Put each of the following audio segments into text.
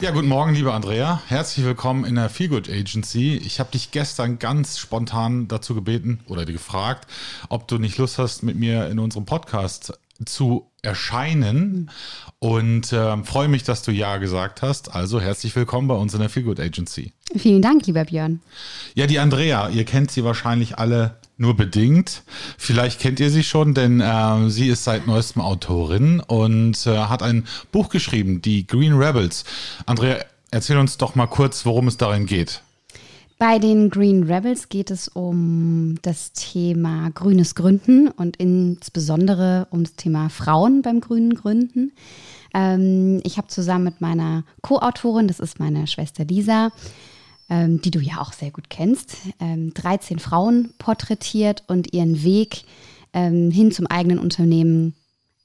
Ja, guten Morgen, liebe Andrea. Herzlich willkommen in der Feelgood Agency. Ich habe dich gestern ganz spontan dazu gebeten oder dir gefragt, ob du nicht Lust hast, mit mir in unserem Podcast zu erscheinen und äh, freue mich, dass du ja gesagt hast. Also herzlich willkommen bei uns in der Feelgood Agency. Vielen Dank, lieber Björn. Ja, die Andrea, ihr kennt sie wahrscheinlich alle nur bedingt. Vielleicht kennt ihr sie schon, denn äh, sie ist seit neuestem Autorin und äh, hat ein Buch geschrieben, die Green Rebels. Andrea, erzähl uns doch mal kurz, worum es darin geht. Bei den Green Rebels geht es um das Thema grünes Gründen und insbesondere um das Thema Frauen beim grünen Gründen. Ähm, ich habe zusammen mit meiner Co-Autorin, das ist meine Schwester Lisa, ähm, die du ja auch sehr gut kennst, ähm, 13 Frauen porträtiert und ihren Weg ähm, hin zum eigenen Unternehmen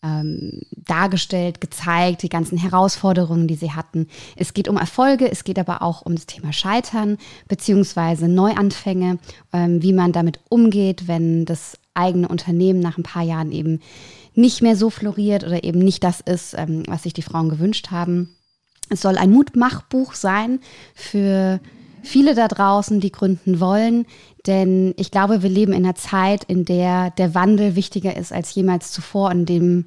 ähm, dargestellt, gezeigt, die ganzen Herausforderungen, die sie hatten. Es geht um Erfolge, es geht aber auch um das Thema Scheitern beziehungsweise Neuanfänge, ähm, wie man damit umgeht, wenn das eigene Unternehmen nach ein paar Jahren eben nicht mehr so floriert oder eben nicht das ist, ähm, was sich die Frauen gewünscht haben. Es soll ein Mutmachbuch sein für viele da draußen, die gründen wollen. Denn ich glaube, wir leben in einer Zeit, in der der Wandel wichtiger ist als jemals zuvor, in dem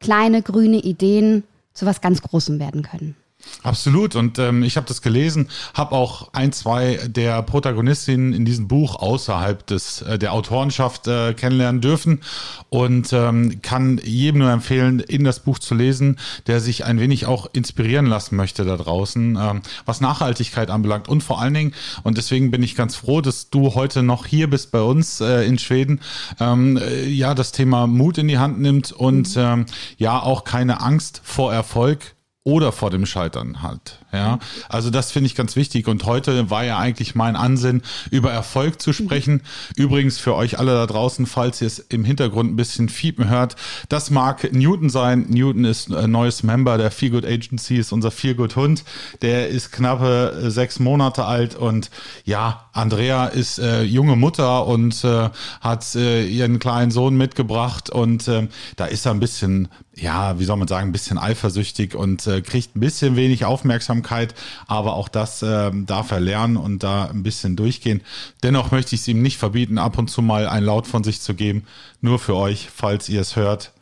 kleine grüne Ideen zu was ganz Großem werden können. Absolut. Und ähm, ich habe das gelesen, habe auch ein, zwei der Protagonistinnen in diesem Buch außerhalb des äh, der Autorenschaft äh, kennenlernen dürfen und ähm, kann jedem nur empfehlen, in das Buch zu lesen, der sich ein wenig auch inspirieren lassen möchte da draußen, ähm, was Nachhaltigkeit anbelangt und vor allen Dingen und deswegen bin ich ganz froh, dass du heute noch hier bist bei uns äh, in Schweden. Ähm, äh, ja, das Thema Mut in die Hand nimmt und mhm. ähm, ja auch keine Angst vor Erfolg oder vor dem Scheitern halt. Ja, also das finde ich ganz wichtig. Und heute war ja eigentlich mein Ansinn, über Erfolg zu sprechen. Übrigens für euch alle da draußen, falls ihr es im Hintergrund ein bisschen fiepen hört, das mag Newton sein. Newton ist ein neues Member der Feelgood Agency, ist unser Feelgood Hund. Der ist knappe äh, sechs Monate alt und ja, Andrea ist äh, junge Mutter und äh, hat äh, ihren kleinen Sohn mitgebracht und äh, da ist er ein bisschen, ja, wie soll man sagen, ein bisschen eifersüchtig und äh, kriegt ein bisschen wenig Aufmerksamkeit aber auch das äh, darf er lernen und da ein bisschen durchgehen. Dennoch möchte ich es ihm nicht verbieten, ab und zu mal ein Laut von sich zu geben. Nur für euch, falls ihr es hört.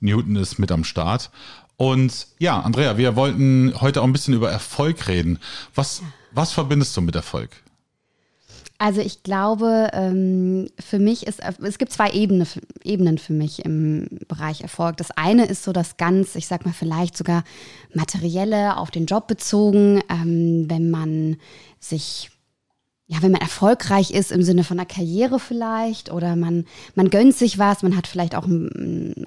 Newton ist mit am Start. Und ja, Andrea, wir wollten heute auch ein bisschen über Erfolg reden. Was, was verbindest du mit Erfolg? Also ich glaube, ähm, für mich ist, es gibt zwei Ebene, Ebenen für mich im Bereich Erfolg. Das eine ist so das ganz, ich sag mal vielleicht sogar materielle, auf den Job bezogen, ähm, wenn man sich ja, wenn man erfolgreich ist im Sinne von einer Karriere vielleicht oder man, man gönnt sich was, man hat vielleicht auch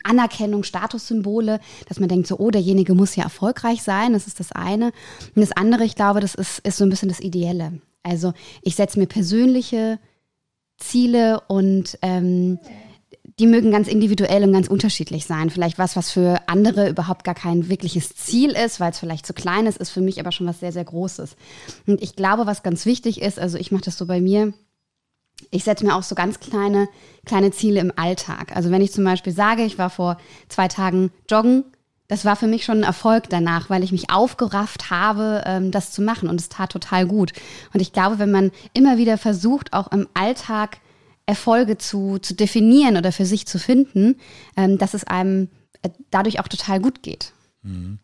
Anerkennung, Statussymbole, dass man denkt so, oh, derjenige muss ja erfolgreich sein, das ist das eine. Und das andere, ich glaube, das ist, ist so ein bisschen das Ideelle. Also ich setze mir persönliche Ziele und ähm, die mögen ganz individuell und ganz unterschiedlich sein. Vielleicht was, was für andere überhaupt gar kein wirkliches Ziel ist, weil es vielleicht zu klein ist, ist für mich aber schon was sehr, sehr Großes. Und ich glaube, was ganz wichtig ist, also ich mache das so bei mir, ich setze mir auch so ganz kleine, kleine Ziele im Alltag. Also wenn ich zum Beispiel sage, ich war vor zwei Tagen joggen, das war für mich schon ein Erfolg danach, weil ich mich aufgerafft habe, ähm, das zu machen und es tat total gut. Und ich glaube, wenn man immer wieder versucht, auch im Alltag Erfolge zu, zu definieren oder für sich zu finden, ähm, dass es einem äh, dadurch auch total gut geht. Mhm.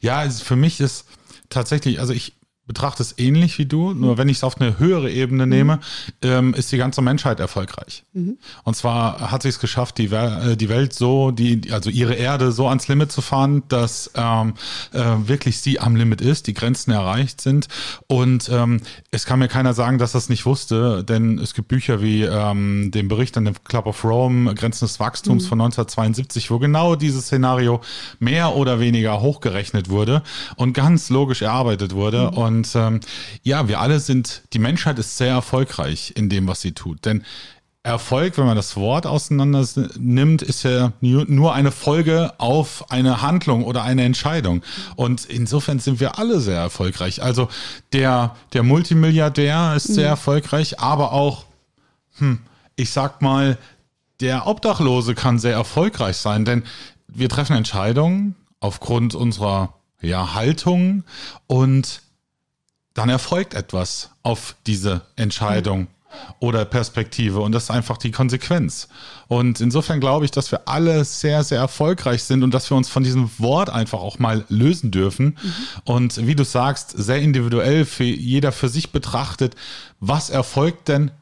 Ja, also für mich ist tatsächlich, also ich betrachte es ähnlich wie du, nur wenn ich es auf eine höhere Ebene mhm. nehme, ähm, ist die ganze Menschheit erfolgreich. Mhm. Und zwar hat sie es geschafft, die, äh, die Welt so, die, also ihre Erde so ans Limit zu fahren, dass ähm, äh, wirklich sie am Limit ist, die Grenzen erreicht sind. Und ähm, es kann mir keiner sagen, dass das nicht wusste, denn es gibt Bücher wie ähm, den Bericht an dem Club of Rome, Grenzen des Wachstums mhm. von 1972, wo genau dieses Szenario mehr oder weniger hochgerechnet wurde und ganz logisch erarbeitet wurde. Mhm. Und Und ähm, ja, wir alle sind, die Menschheit ist sehr erfolgreich in dem, was sie tut. Denn Erfolg, wenn man das Wort auseinander nimmt, ist ja nur eine Folge auf eine Handlung oder eine Entscheidung. Und insofern sind wir alle sehr erfolgreich. Also der, der Multimilliardär ist sehr mhm. erfolgreich, aber auch, hm, ich sag mal, der Obdachlose kann sehr erfolgreich sein, denn wir treffen Entscheidungen aufgrund unserer ja, Haltung und dann erfolgt etwas auf diese Entscheidung. Mhm oder Perspektive. Und das ist einfach die Konsequenz. Und insofern glaube ich, dass wir alle sehr, sehr erfolgreich sind und dass wir uns von diesem Wort einfach auch mal lösen dürfen. Mhm. Und wie du sagst, sehr individuell für jeder für sich betrachtet, was erfolgt denn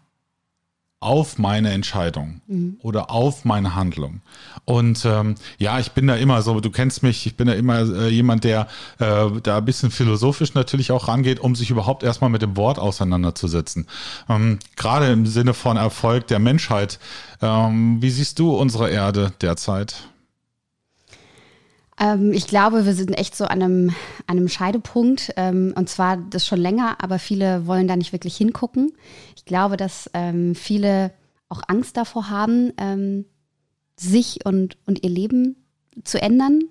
auf meine Entscheidung mhm. oder auf meine Handlung. Und ähm, ja, ich bin da immer so, du kennst mich, ich bin da immer äh, jemand, der äh, da ein bisschen philosophisch natürlich auch rangeht, um sich überhaupt erstmal mit dem Wort auseinanderzusetzen. Ähm, Gerade im Sinne von Erfolg der Menschheit. Ähm, wie siehst du unsere Erde derzeit? Ähm, ich glaube, wir sind echt so an einem, an einem Scheidepunkt. Ähm, und zwar das schon länger, aber viele wollen da nicht wirklich hingucken. Ich glaube, dass ähm, viele auch Angst davor haben, ähm, sich und, und ihr Leben zu ändern.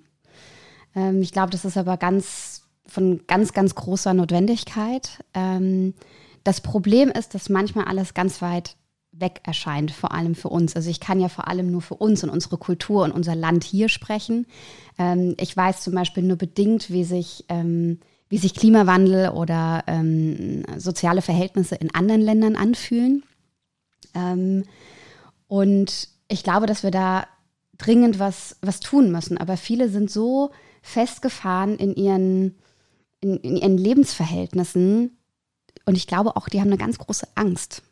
Ähm, ich glaube, das ist aber ganz von ganz, ganz großer Notwendigkeit. Ähm, das Problem ist, dass manchmal alles ganz weit weg erscheint, vor allem für uns. Also ich kann ja vor allem nur für uns und unsere Kultur und unser Land hier sprechen. Ähm, ich weiß zum Beispiel nur bedingt, wie sich, ähm, wie sich Klimawandel oder ähm, soziale Verhältnisse in anderen Ländern anfühlen. Ähm, und ich glaube, dass wir da dringend was, was tun müssen. Aber viele sind so festgefahren in ihren, in, in ihren Lebensverhältnissen. Und ich glaube auch, die haben eine ganz große Angst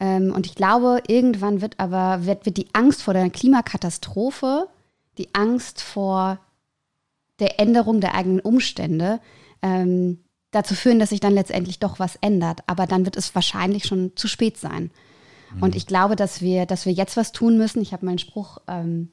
und ich glaube, irgendwann wird aber wird, wird die Angst vor der Klimakatastrophe, die Angst vor der Änderung der eigenen Umstände ähm, dazu führen, dass sich dann letztendlich doch was ändert. Aber dann wird es wahrscheinlich schon zu spät sein. Mhm. Und ich glaube, dass wir, dass wir jetzt was tun müssen. Ich habe meinen Spruch ähm,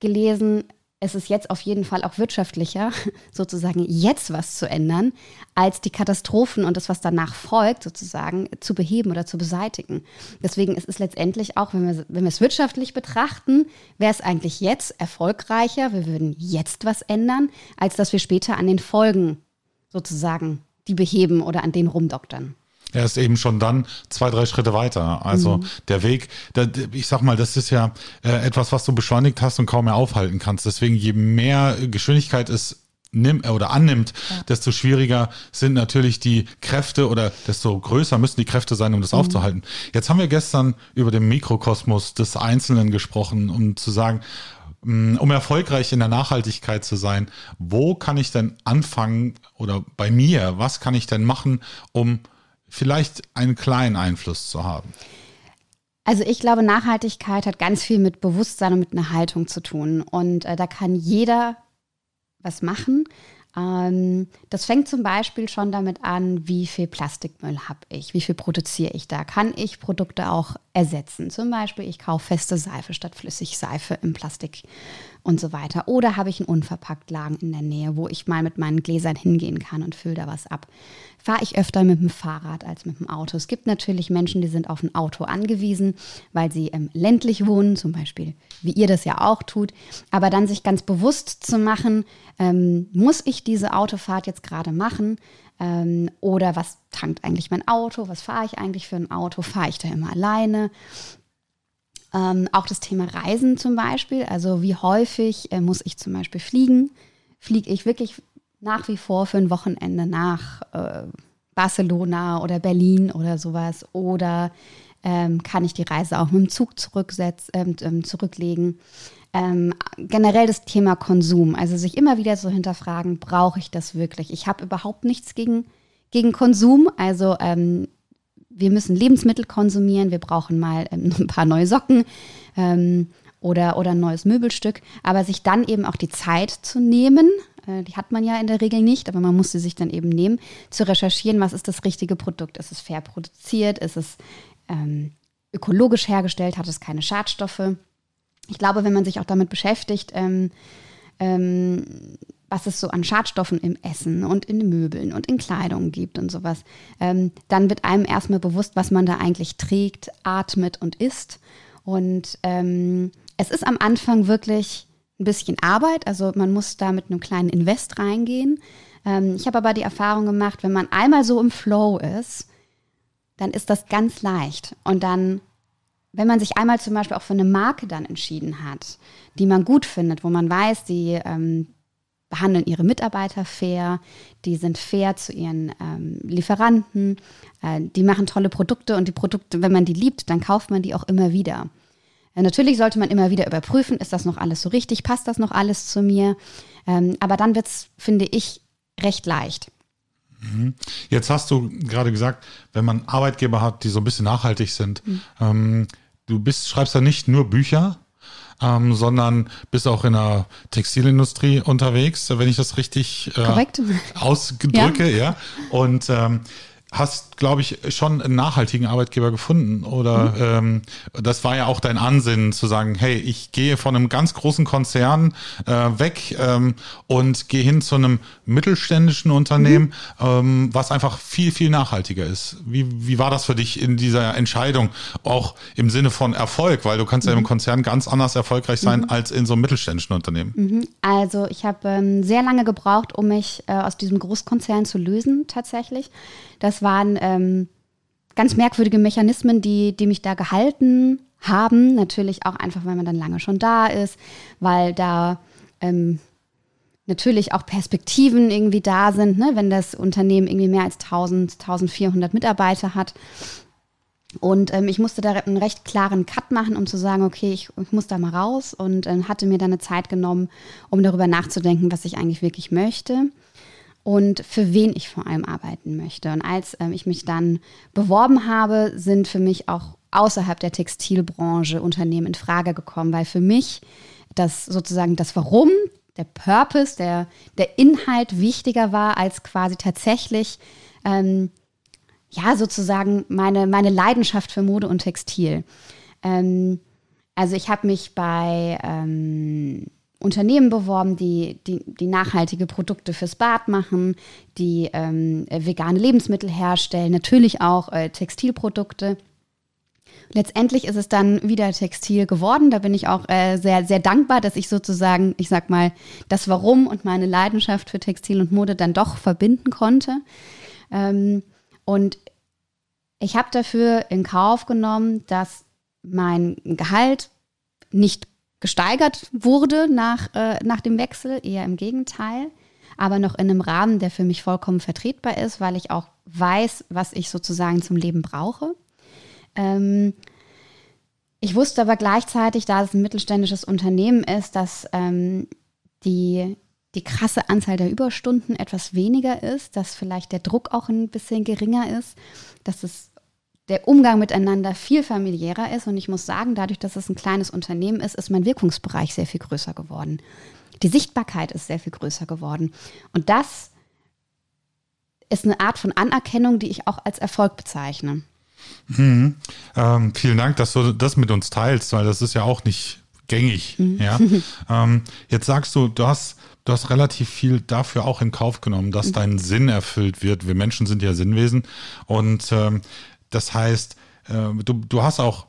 gelesen, es ist jetzt auf jeden Fall auch wirtschaftlicher, sozusagen jetzt was zu ändern, als die Katastrophen und das, was danach folgt, sozusagen zu beheben oder zu beseitigen. Deswegen ist es letztendlich auch, wenn wir, wenn wir es wirtschaftlich betrachten, wäre es eigentlich jetzt erfolgreicher, wir würden jetzt was ändern, als dass wir später an den Folgen sozusagen die beheben oder an denen rumdoktern. Er ist eben schon dann zwei, drei Schritte weiter. Also mhm. der Weg, ich sag mal, das ist ja äh, etwas, was du beschleunigt hast und kaum mehr aufhalten kannst. Deswegen, je mehr Geschwindigkeit es nimmt oder annimmt, ja. desto schwieriger sind natürlich die Kräfte oder desto größer müssen die Kräfte sein, um das mhm. aufzuhalten. Jetzt haben wir gestern über den Mikrokosmos des Einzelnen gesprochen, um zu sagen, mm, um erfolgreich in der Nachhaltigkeit zu sein, wo kann ich denn anfangen oder bei mir, was kann ich denn machen, um vielleicht einen kleinen Einfluss zu haben? Also ich glaube, Nachhaltigkeit hat ganz viel mit Bewusstsein und mit einer Haltung zu tun. Und äh, da kann jeder was machen. Ähm, das fängt zum Beispiel schon damit an, wie viel Plastikmüll habe ich, wie viel produziere ich da. Kann ich Produkte auch ersetzen? Zum Beispiel, ich kaufe feste Seife statt Flüssigseife im Plastik und so weiter. Oder habe ich einen Unverpacktlagen in der Nähe, wo ich mal mit meinen Gläsern hingehen kann und fülle da was ab. Fahre ich öfter mit dem Fahrrad als mit dem Auto. Es gibt natürlich Menschen, die sind auf ein Auto angewiesen, weil sie ähm, ländlich wohnen, zum Beispiel, wie ihr das ja auch tut. Aber dann sich ganz bewusst zu machen, ähm, muss ich diese Autofahrt jetzt gerade machen? Ähm, oder was tankt eigentlich mein Auto? Was fahre ich eigentlich für ein Auto? Fahre ich da immer alleine? Ähm, auch das Thema Reisen zum Beispiel, also wie häufig äh, muss ich zum Beispiel fliegen? Fliege ich wirklich nach wie vor für ein Wochenende nach äh, Barcelona oder Berlin oder sowas? Oder ähm, kann ich die Reise auch mit dem Zug ähm, ähm, zurücklegen? Ähm, generell das Thema Konsum, also sich immer wieder so hinterfragen, brauche ich das wirklich? Ich habe überhaupt nichts gegen, gegen Konsum, also ähm, wir müssen Lebensmittel konsumieren, wir brauchen mal ähm, ein paar neue Socken ähm, oder, oder ein neues Möbelstück, aber sich dann eben auch die Zeit zu nehmen, äh, die hat man ja in der Regel nicht, aber man muss sie sich dann eben nehmen, zu recherchieren, was ist das richtige Produkt, ist es fair produziert, ist es ähm, ökologisch hergestellt, hat es keine Schadstoffe. Ich glaube, wenn man sich auch damit beschäftigt, ähm, ähm, was es so an Schadstoffen im Essen und in Möbeln und in Kleidung gibt und sowas, ähm, dann wird einem erstmal bewusst, was man da eigentlich trägt, atmet und isst. Und ähm, es ist am Anfang wirklich ein bisschen Arbeit, also man muss da mit einem kleinen Invest reingehen. Ähm, ich habe aber die Erfahrung gemacht, wenn man einmal so im Flow ist, dann ist das ganz leicht. Und dann, wenn man sich einmal zum Beispiel auch für eine Marke dann entschieden hat, die man gut findet, wo man weiß, die ähm, behandeln ihre Mitarbeiter fair, die sind fair zu ihren ähm, Lieferanten, äh, die machen tolle Produkte und die Produkte, wenn man die liebt, dann kauft man die auch immer wieder. Äh, natürlich sollte man immer wieder überprüfen, ist das noch alles so richtig, passt das noch alles zu mir. Ähm, aber dann wird es, finde ich, recht leicht. Mhm. Jetzt hast du gerade gesagt, wenn man Arbeitgeber hat, die so ein bisschen nachhaltig sind, mhm. ähm, du bist, schreibst ja nicht nur Bücher, ähm, sondern bist auch in der Textilindustrie unterwegs, wenn ich das richtig äh, ausdrücke, ja. ja. Und ähm, hast, glaube ich, schon einen nachhaltigen Arbeitgeber gefunden. Oder mhm. ähm, das war ja auch dein Ansinnen zu sagen, hey, ich gehe von einem ganz großen Konzern äh, weg ähm, und gehe hin zu einem mittelständischen Unternehmen, mhm. ähm, was einfach viel, viel nachhaltiger ist. Wie, wie war das für dich in dieser Entscheidung? Auch im Sinne von Erfolg, weil du kannst mhm. ja im mhm. Konzern ganz anders erfolgreich sein mhm. als in so einem mittelständischen Unternehmen. Mhm. Also ich habe ähm, sehr lange gebraucht, um mich äh, aus diesem Großkonzern zu lösen, tatsächlich. Das waren ähm, ganz merkwürdige Mechanismen, die, die mich da gehalten haben. Natürlich auch einfach, weil man dann lange schon da ist, weil da ähm, natürlich auch Perspektiven irgendwie da sind, ne? wenn das Unternehmen irgendwie mehr als 1000, 1400 Mitarbeiter hat. Und ähm, ich musste da einen recht klaren Cut machen, um zu sagen, okay, ich, ich muss da mal raus und äh, hatte mir dann eine Zeit genommen, um darüber nachzudenken, was ich eigentlich wirklich möchte und für wen ich vor allem arbeiten möchte. Und als ähm, ich mich dann beworben habe, sind für mich auch außerhalb der Textilbranche Unternehmen in Frage gekommen, weil für mich das sozusagen das Warum, der Purpose, der, der Inhalt wichtiger war als quasi tatsächlich ähm, ja sozusagen meine, meine Leidenschaft für Mode und Textil. Ähm, also ich habe mich bei ähm, Unternehmen beworben, die, die, die nachhaltige Produkte fürs Bad machen, die ähm, vegane Lebensmittel herstellen, natürlich auch äh, Textilprodukte. Letztendlich ist es dann wieder Textil geworden. Da bin ich auch äh, sehr, sehr dankbar, dass ich sozusagen, ich sag mal, das Warum und meine Leidenschaft für Textil und Mode dann doch verbinden konnte. Ähm, und ich habe dafür in Kauf genommen, dass mein Gehalt nicht gesteigert wurde nach, äh, nach dem Wechsel, eher im Gegenteil, aber noch in einem Rahmen, der für mich vollkommen vertretbar ist, weil ich auch weiß, was ich sozusagen zum Leben brauche. Ähm, ich wusste aber gleichzeitig, da es ein mittelständisches Unternehmen ist, dass ähm, die, die krasse Anzahl der Überstunden etwas weniger ist, dass vielleicht der Druck auch ein bisschen geringer ist, dass es der Umgang miteinander viel familiärer ist. Und ich muss sagen, dadurch, dass es ein kleines Unternehmen ist, ist mein Wirkungsbereich sehr viel größer geworden. Die Sichtbarkeit ist sehr viel größer geworden. Und das ist eine Art von Anerkennung, die ich auch als Erfolg bezeichne. Mhm. Ähm, vielen Dank, dass du das mit uns teilst, weil das ist ja auch nicht gängig. Mhm. Ja? ähm, jetzt sagst du, du hast, du hast relativ viel dafür auch in Kauf genommen, dass mhm. dein Sinn erfüllt wird. Wir Menschen sind ja Sinnwesen. Und ähm, das heißt, äh, du, du hast auch,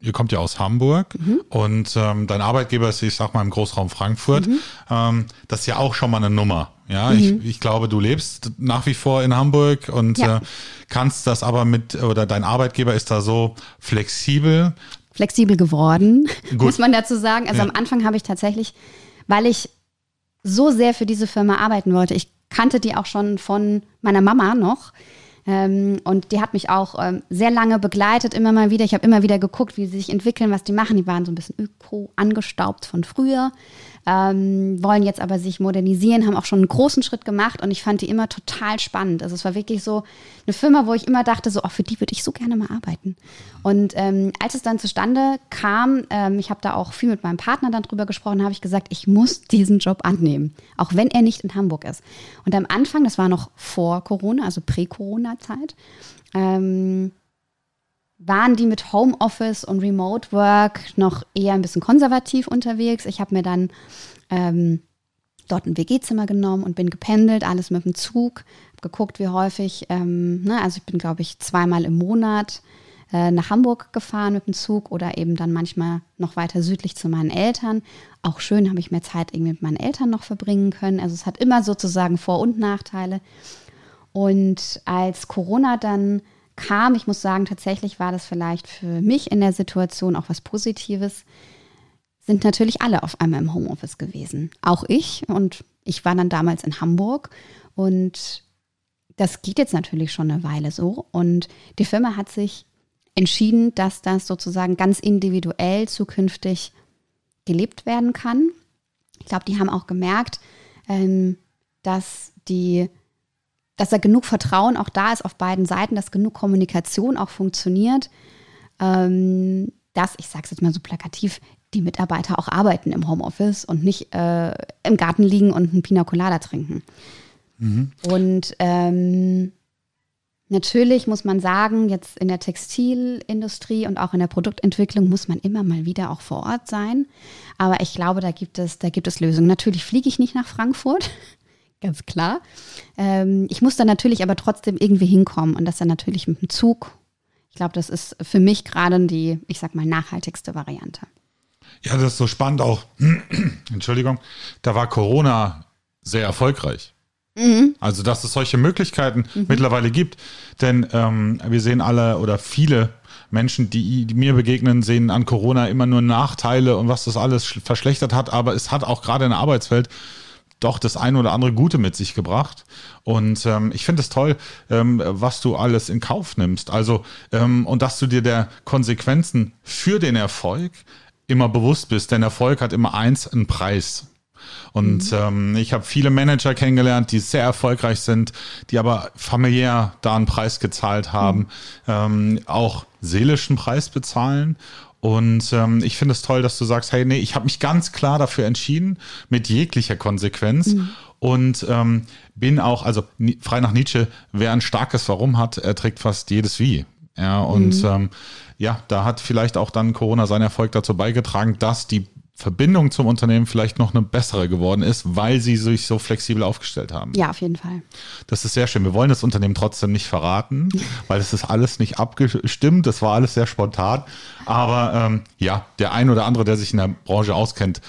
ihr kommt ja aus Hamburg mhm. und ähm, dein Arbeitgeber ist, ich sag mal, im Großraum Frankfurt. Mhm. Ähm, das ist ja auch schon mal eine Nummer. Ja, mhm. ich, ich glaube, du lebst nach wie vor in Hamburg und ja. äh, kannst das aber mit, oder dein Arbeitgeber ist da so flexibel. Flexibel geworden, Gut. muss man dazu sagen. Also ja. am Anfang habe ich tatsächlich, weil ich so sehr für diese Firma arbeiten wollte, ich kannte die auch schon von meiner Mama noch. Ähm, und die hat mich auch ähm, sehr lange begleitet, immer mal wieder. Ich habe immer wieder geguckt, wie sie sich entwickeln, was die machen. Die waren so ein bisschen öko angestaubt von früher ähm, wollen jetzt aber sich modernisieren, haben auch schon einen großen Schritt gemacht und ich fand die immer total spannend. Also es war wirklich so eine Firma, wo ich immer dachte, so, oh, für die würde ich so gerne mal arbeiten. Und ähm, als es dann zustande kam, ähm, ich habe da auch viel mit meinem Partner dann drüber gesprochen, habe ich gesagt, ich muss diesen Job annehmen, auch wenn er nicht in Hamburg ist. Und am Anfang, das war noch vor Corona, also Prä-Corona-Zeit, ähm, waren die mit Homeoffice und Remote Work noch eher ein bisschen konservativ unterwegs. Ich habe mir dann ähm, dort ein WG-Zimmer genommen und bin gependelt, alles mit dem Zug, hab geguckt, wie häufig. Ähm, ne, also ich bin, glaube ich, zweimal im Monat äh, nach Hamburg gefahren mit dem Zug oder eben dann manchmal noch weiter südlich zu meinen Eltern. Auch schön, habe ich mehr Zeit irgendwie mit meinen Eltern noch verbringen können. Also es hat immer sozusagen Vor- und Nachteile. Und als Corona dann kam, ich muss sagen, tatsächlich war das vielleicht für mich in der Situation auch was Positives, sind natürlich alle auf einmal im Homeoffice gewesen. Auch ich. Und ich war dann damals in Hamburg. Und das geht jetzt natürlich schon eine Weile so. Und die Firma hat sich entschieden, dass das sozusagen ganz individuell zukünftig gelebt werden kann. Ich glaube, die haben auch gemerkt, ähm, dass die dass da genug Vertrauen auch da ist auf beiden Seiten, dass genug Kommunikation auch funktioniert, ähm, dass, ich sage es jetzt mal so plakativ, die Mitarbeiter auch arbeiten im Homeoffice und nicht äh, im Garten liegen und einen Pina Colada trinken. Mhm. Und ähm, natürlich muss man sagen, jetzt in der Textilindustrie und auch in der Produktentwicklung muss man immer mal wieder auch vor Ort sein. Aber ich glaube, da gibt es, da gibt es Lösungen. Natürlich fliege ich nicht nach Frankfurt ganz klar. Ähm, ich muss dann natürlich aber trotzdem irgendwie hinkommen und das dann natürlich mit dem Zug. Ich glaube, das ist für mich gerade die, ich sag mal, nachhaltigste Variante. Ja, das ist so spannend auch. Entschuldigung, da war Corona sehr erfolgreich. Mhm. Also, dass es solche Möglichkeiten mhm. mittlerweile gibt. Denn ähm, wir sehen alle oder viele Menschen, die, die, mir begegnen, sehen an Corona immer nur Nachteile und was das alles verschlechtert hat. Aber es hat auch gerade in der Arbeitswelt doch das eine oder andere Gute mit sich gebracht. Und ähm, ich finde es toll, ähm, was du alles in Kauf nimmst. Also, ähm, und dass du dir der Konsequenzen für den Erfolg immer bewusst bist. Denn Erfolg hat immer eins, einen Preis. Und mhm. ähm, ich habe viele Manager kennengelernt, die sehr erfolgreich sind, die aber familiär da einen Preis gezahlt haben, mhm. ähm, auch seelischen Preis bezahlen. Und ähm, ich finde es toll, dass du sagst, hey, nee, ich habe mich ganz klar dafür entschieden, mit jeglicher Konsequenz. Mhm. Und ähm, bin auch, also frei nach Nietzsche, wer ein starkes Warum hat, er trägt fast jedes Wie. Ja, und mhm. ähm, ja, da hat vielleicht auch dann Corona seinen Erfolg dazu beigetragen, dass die Verbindung zum Unternehmen vielleicht noch eine bessere geworden ist, weil sie sich so flexibel aufgestellt haben. Ja, auf jeden Fall. Das ist sehr schön. Wir wollen das Unternehmen trotzdem nicht verraten, weil es ist alles nicht abgestimmt. Das war alles sehr spontan. Aber ähm, ja, der ein oder andere, der sich in der Branche auskennt,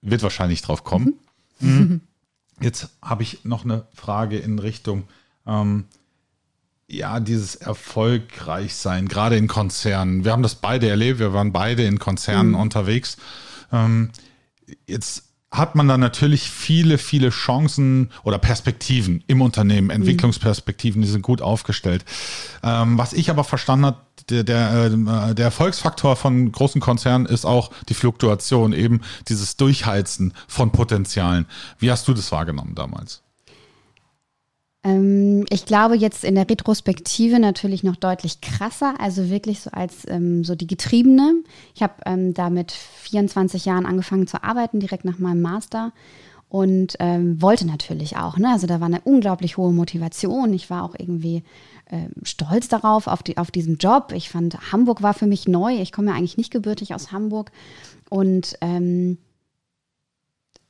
wird wahrscheinlich drauf kommen. Mhm. Mhm. Jetzt habe ich noch eine Frage in Richtung, ähm, ja, dieses erfolgreich sein, gerade in Konzernen. Wir haben das beide erlebt. Wir waren beide in Konzernen mhm. unterwegs. Ähm, jetzt hat man da natürlich viele, viele Chancen oder Perspektiven im Unternehmen, mhm. Entwicklungsperspektiven, die sind gut aufgestellt. Ähm, was ich aber verstanden habe, der, der, äh, der Erfolgsfaktor von großen Konzernen ist auch die Fluktuation, eben dieses Durchheizen von Potenzialen. Wie hast du das wahrgenommen damals? Ähm, ich glaube jetzt in der Retrospektive natürlich noch deutlich krasser, also wirklich so als ähm, so die Getriebene. Ich habe ähm, da mit 24 Jahren angefangen zu arbeiten, direkt nach meinem Master und ähm, wollte natürlich auch. Ne? Also da war eine unglaublich hohe Motivation. Ich war auch irgendwie äh, stolz darauf, auf, die, auf diesen Job. Ich fand, Hamburg war für mich neu. Ich komme ja eigentlich nicht gebürtig aus Hamburg und ähm,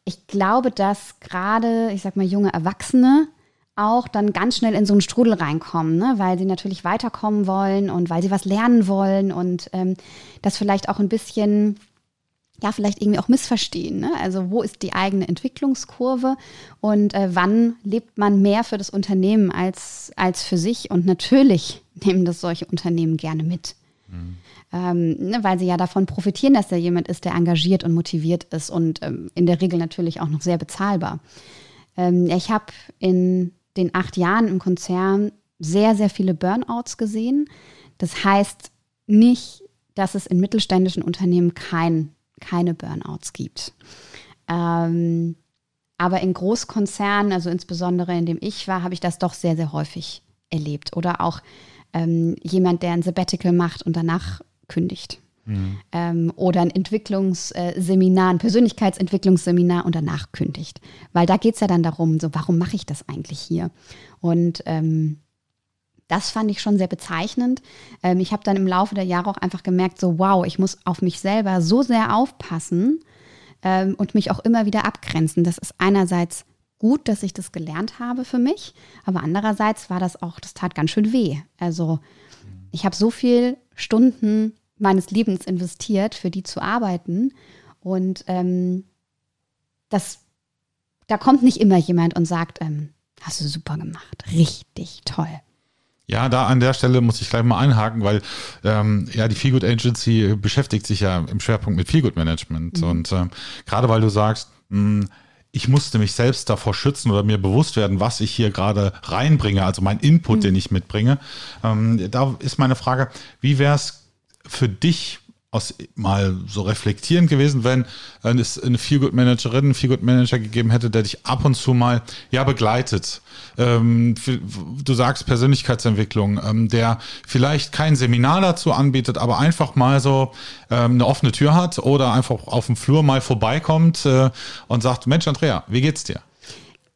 ich glaube, dass gerade, ich sag mal, junge Erwachsene auch dann ganz schnell in so einen Strudel reinkommen, ne? weil sie natürlich weiterkommen wollen und weil sie was lernen wollen und ähm, das vielleicht auch ein bisschen, ja, vielleicht irgendwie auch missverstehen. Ne? Also wo ist die eigene Entwicklungskurve und äh, wann lebt man mehr für das Unternehmen als, als für sich? Und natürlich nehmen das solche Unternehmen gerne mit. Mhm. Ähm, ne, weil sie ja davon profitieren, dass da jemand ist, der engagiert und motiviert ist und ähm, in der Regel natürlich auch noch sehr bezahlbar. Ähm, ich habe in den acht Jahren im Konzern sehr, sehr viele Burnouts gesehen. Das heißt nicht, dass es in mittelständischen Unternehmen kein, keine Burnouts gibt. Ähm, aber in Großkonzernen, also insbesondere in dem ich war, habe ich das doch sehr, sehr häufig erlebt. Oder auch ähm, jemand, der ein Sabbatical macht und danach kündigt. Mhm. Ähm, oder ein Entwicklungsseminar, ein Persönlichkeitsentwicklungsseminar und danach kündigt. Weil da geht es ja dann darum, so, warum mache ich das eigentlich hier? Und ähm, das fand ich schon sehr bezeichnend. Ähm, ich habe dann im Laufe der Jahre auch einfach gemerkt, so wow, ich muss auf mich selber so sehr aufpassen, ähm, und mich auch immer wieder abgrenzen. Das ist einerseits gut, dass ich das gelernt habe für mich, aber andererseits war das auch, das tat ganz schön weh. Also ich habe so viel Stunden meines Lebens investiert, für die zu arbeiten und ähm, das, da kommt nicht immer jemand und sagt, ähm, hast du super gemacht, richtig toll. Ja, da an der Stelle muss ich gleich mal einhaken, weil ähm, ja die Feelgood Agency beschäftigt sich ja im Schwerpunkt mit Feelgood Management mhm. und ähm, gerade weil du sagst, mh, hm, ich musste mich selbst davor schützen oder mir bewusst werden, was ich hier gerade reinbringe, also mein Input, mhm. den ich mitbringe. Ähm, da ist meine Frage, wie wäre es für dich aus mal so reflektierend gewesen, wenn es eine Feelgood-Managerin, einen Feelgood-Manager gegeben hätte, der dich ab und zu mal ja begleitet. Ähm, du sagst Persönlichkeitsentwicklung, ähm, der vielleicht kein Seminar dazu anbietet, aber einfach mal so ähm, eine offene Tür hat oder einfach auf dem Flur mal vorbeikommt äh, und sagt, Mensch Andrea, wie geht's dir?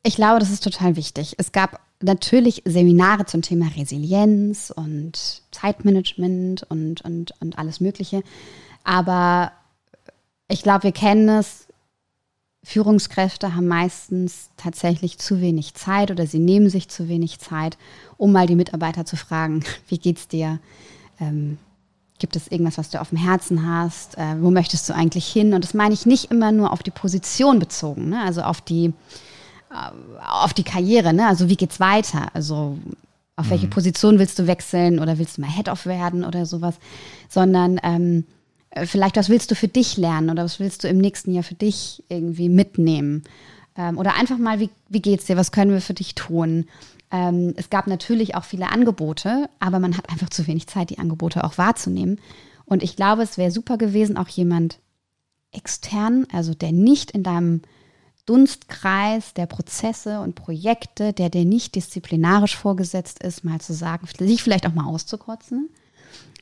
Ich glaube, das ist total wichtig. Es gab natürlich Seminare zum Thema Resilienz und Zeitmanagement und, und, und alles Mögliche. Aber ich glaube, wir kennen es. Führungskräfte haben meistens tatsächlich zu wenig Zeit oder sie nehmen sich zu wenig Zeit, um mal die Mitarbeiter zu fragen, wie geht's dir? Ähm, gibt es irgendwas, was du auf dem Herzen hast? Äh, wo möchtest du eigentlich hin? Und das meine ich nicht immer nur auf die Position bezogen, ne? also auf die, auf die Karriere, ne? Also wie geht's weiter? Also auf mhm. welche Position willst du wechseln oder willst du mal Head-Off werden oder sowas? Sondern ähm, vielleicht, was willst du für dich lernen oder was willst du im nächsten Jahr für dich irgendwie mitnehmen? Ähm, oder einfach mal, wie, wie geht's dir? Was können wir für dich tun? Ähm, es gab natürlich auch viele Angebote, aber man hat einfach zu wenig Zeit, die Angebote auch wahrzunehmen. Und ich glaube, es wäre super gewesen, auch jemand extern, also der nicht in deinem Dunstkreis der Prozesse und Projekte, der dir nicht disziplinarisch vorgesetzt ist, mal zu sagen, sich vielleicht auch mal auszukotzen,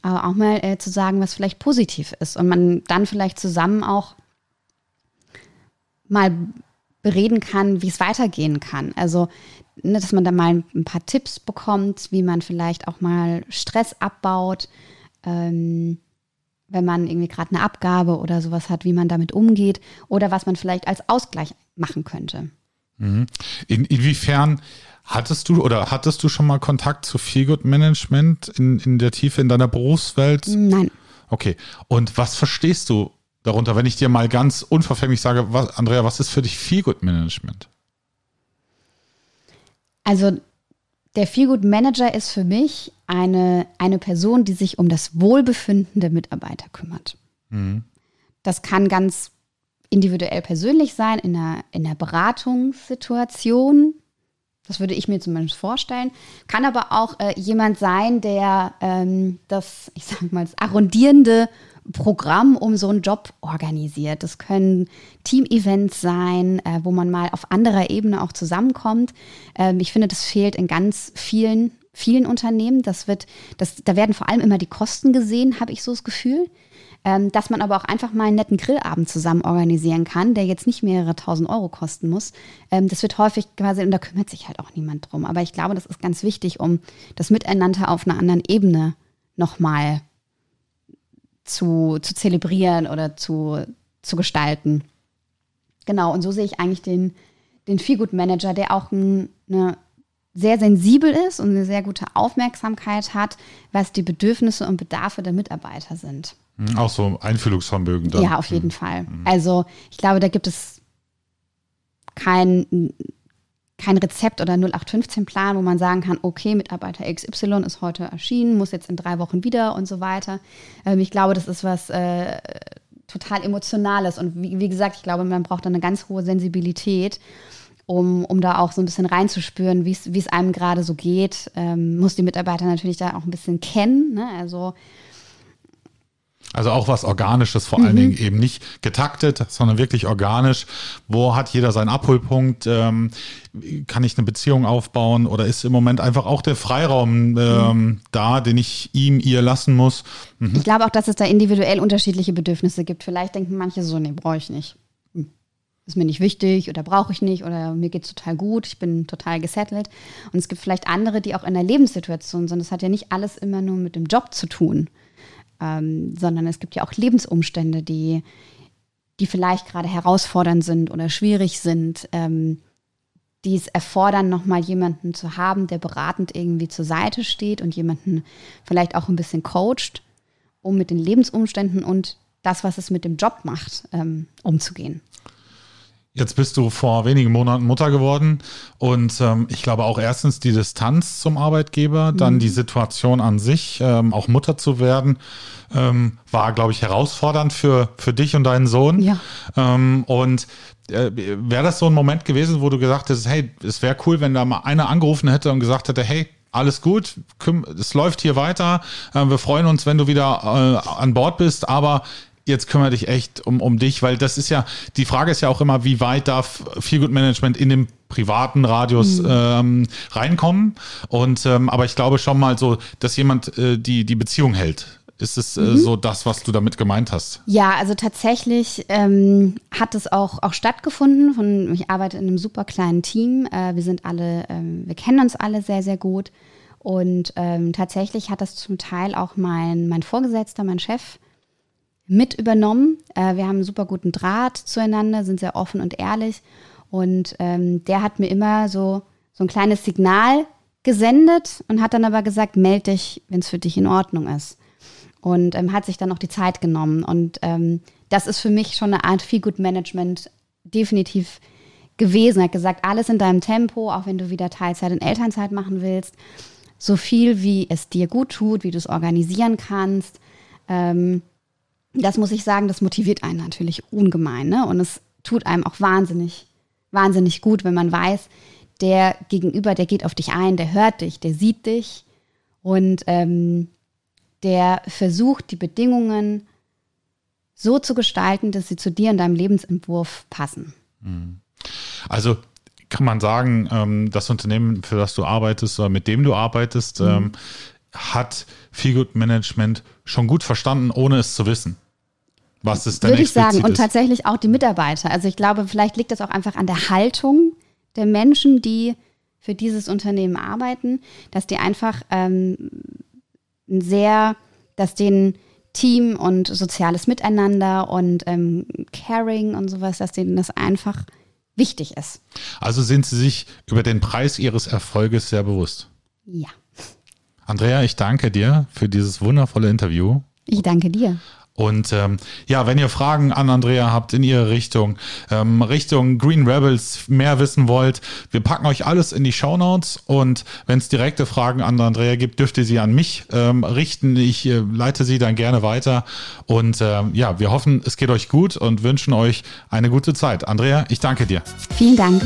aber auch mal äh, zu sagen, was vielleicht positiv ist und man dann vielleicht zusammen auch mal bereden kann, wie es weitergehen kann. Also, ne, dass man da mal ein paar Tipps bekommt, wie man vielleicht auch mal Stress abbaut, ähm, wenn man irgendwie gerade eine Abgabe oder sowas hat, wie man damit umgeht oder was man vielleicht als Ausgleich machen könnte. Mhm. In, inwiefern hattest du oder hattest du schon mal Kontakt zu Feelgood Management in, in der Tiefe in deiner Berufswelt? Nein. Okay. Und was verstehst du darunter, wenn ich dir mal ganz unverfänglich sage, was, Andrea, was ist für dich Feelgood Management? Also der Feelgood Manager ist für mich eine, eine Person, die sich um das Wohlbefinden der Mitarbeiter kümmert. Mhm. Das kann ganz individuell persönlich sein, in einer, in einer Beratungssituation. Das würde ich mir zumindest vorstellen. Kann aber auch äh, jemand sein, der ähm, das, ich sag mal, das arrondierende Programm um so einen Job organisiert. Das können Team-Events sein, äh, wo man mal auf anderer Ebene auch zusammenkommt. Ähm, ich finde, das fehlt in ganz vielen, vielen Unternehmen. Das wird, das, da werden vor allem immer die Kosten gesehen, habe ich so das Gefühl ähm, dass man aber auch einfach mal einen netten Grillabend zusammen organisieren kann, der jetzt nicht mehrere tausend Euro kosten muss. Ähm, das wird häufig quasi, und da kümmert sich halt auch niemand drum. Aber ich glaube, das ist ganz wichtig, um das Miteinander auf einer anderen Ebene nochmal zu, zu zelebrieren oder zu, zu gestalten. Genau, und so sehe ich eigentlich den, den Feelgood-Manager, der auch ein, eine sehr sensibel ist und eine sehr gute Aufmerksamkeit hat, was die Bedürfnisse und Bedarfe der Mitarbeiter sind. Hm, auch so Einfühlungsvermögen dann. Ja, auf jeden mhm. Fall. Also ich glaube, da gibt es kein, kein Rezept oder 0815-Plan, wo man sagen kann, okay, Mitarbeiter XY ist heute erschienen, muss jetzt in drei Wochen wieder und so weiter. Ähm, ich glaube, das ist was äh, total Emotionales. Und wie, wie, gesagt, ich glaube, man braucht eine ganz hohe Sensibilität, um, um da auch so ein bisschen reinzuspüren, wie es einem gerade so geht. Ähm, muss die Mitarbeiter natürlich da auch ein bisschen kennen. Ne? Also also auch was Organisches vor mhm. allen Dingen, eben nicht getaktet, sondern wirklich organisch. Wo hat jeder seinen Abholpunkt? Ähm, kann ich eine Beziehung aufbauen oder ist im Moment einfach auch der Freiraum ähm, mhm. da, den ich ihm, ihr lassen muss? Mhm. Ich glaube auch, dass es da individuell unterschiedliche Bedürfnisse gibt. Vielleicht denken manche so, nee, brauche ich nicht. Hm. Ist mir nicht wichtig oder brauche ich nicht oder mir geht es total gut, ich bin total gesettelt. Und es gibt vielleicht andere, die auch in der Lebenssituation sind. Das hat ja nicht alles immer nur mit dem Job zu tun ähm, sondern es gibt ja auch Lebensumstände, die, die vielleicht gerade herausfordernd sind oder schwierig sind, ähm, die es erfordern, nochmal jemanden zu haben, der beratend irgendwie zur Seite steht und jemanden vielleicht auch ein bisschen coacht, um mit den Lebensumständen und das, was es mit dem Job macht, ähm, umzugehen. Jetzt bist du vor wenigen Monaten Mutter geworden und ähm, ich glaube auch erstens die Distanz zum Arbeitgeber, mhm. dann die Situation an sich, ähm, auch Mutter zu werden, ähm, war, glaube ich, herausfordernd für, für dich und deinen Sohn. Ja. Ähm, und äh, wäre das so ein Moment gewesen, wo du gesagt hättest, hey, es wäre cool, wenn da mal einer angerufen hätte und gesagt hätte, hey, alles gut, es läuft hier weiter, äh, wir freuen uns, wenn du wieder äh, an Bord bist, aber jetzt kümmere dich echt um, um dich, weil das ist ja, die Frage ist ja auch immer, wie weit darf Feel Good Management in dem privaten Radius mhm. ähm, reinkommen. Und ähm, aber ich glaube schon mal so, dass jemand äh, die, die Beziehung hält. Ist es äh, mhm. so das, was du damit gemeint hast? Ja, also tatsächlich ähm, hat es auch, auch stattgefunden. Von, ich arbeite in einem super kleinen Team. Äh, wir sind alle, ähm, wir kennen uns alle sehr, sehr gut. Und ähm, tatsächlich hat das zum Teil auch mein, mein Vorgesetzter, mein Chef, mit übernommen. Äh, wir haben einen super guten Draht zueinander, sind sehr offen und ehrlich. Und ähm, der hat mir immer so, so ein kleines Signal gesendet und hat dann aber gesagt, melde dich, wenn es für dich in Ordnung ist. Und ähm, hat sich dann auch die Zeit genommen. Und ähm, das ist für mich schon eine Art Feel-Good-Management definitiv gewesen. Er hat gesagt, alles in deinem Tempo, auch wenn du wieder Teilzeit und Elternzeit machen willst, so viel wie es dir gut tut, wie du es organisieren kannst. Ähm, das muss ich sagen, das motiviert einen natürlich ungemein. Ne? Und es tut einem auch wahnsinnig, wahnsinnig gut, wenn man weiß, der Gegenüber, der geht auf dich ein, der hört dich, der sieht dich und ähm, der versucht, die Bedingungen so zu gestalten, dass sie zu dir und deinem Lebensentwurf passen. Mhm. Also kann man sagen, ähm, das Unternehmen, für das du arbeitest oder mit dem du arbeitest, mhm. ähm, hat Feelgood Management schon gut verstanden, ohne es zu wissen. Was ist denn Würde ich sagen. Und tatsächlich auch die Mitarbeiter. Also ich glaube, vielleicht liegt das auch einfach an der Haltung der Menschen, die für dieses Unternehmen arbeiten, dass die einfach ähm, sehr, dass denen Team und soziales Miteinander und ähm, Caring und sowas, dass denen das einfach wichtig ist. Also sind Sie sich über den Preis Ihres Erfolges sehr bewusst? Ja. Andrea, ich danke dir für dieses wundervolle Interview. Ich danke dir. Und ähm, ja, wenn ihr Fragen an Andrea habt in ihre Richtung, ähm, Richtung Green Rebels mehr wissen wollt, wir packen euch alles in die Show Notes und wenn es direkte Fragen an Andrea gibt, dürft ihr sie an mich ähm, richten. Ich äh, leite sie dann gerne weiter. Und ähm, ja, wir hoffen, es geht euch gut und wünschen euch eine gute Zeit. Andrea, ich danke dir. Vielen Dank.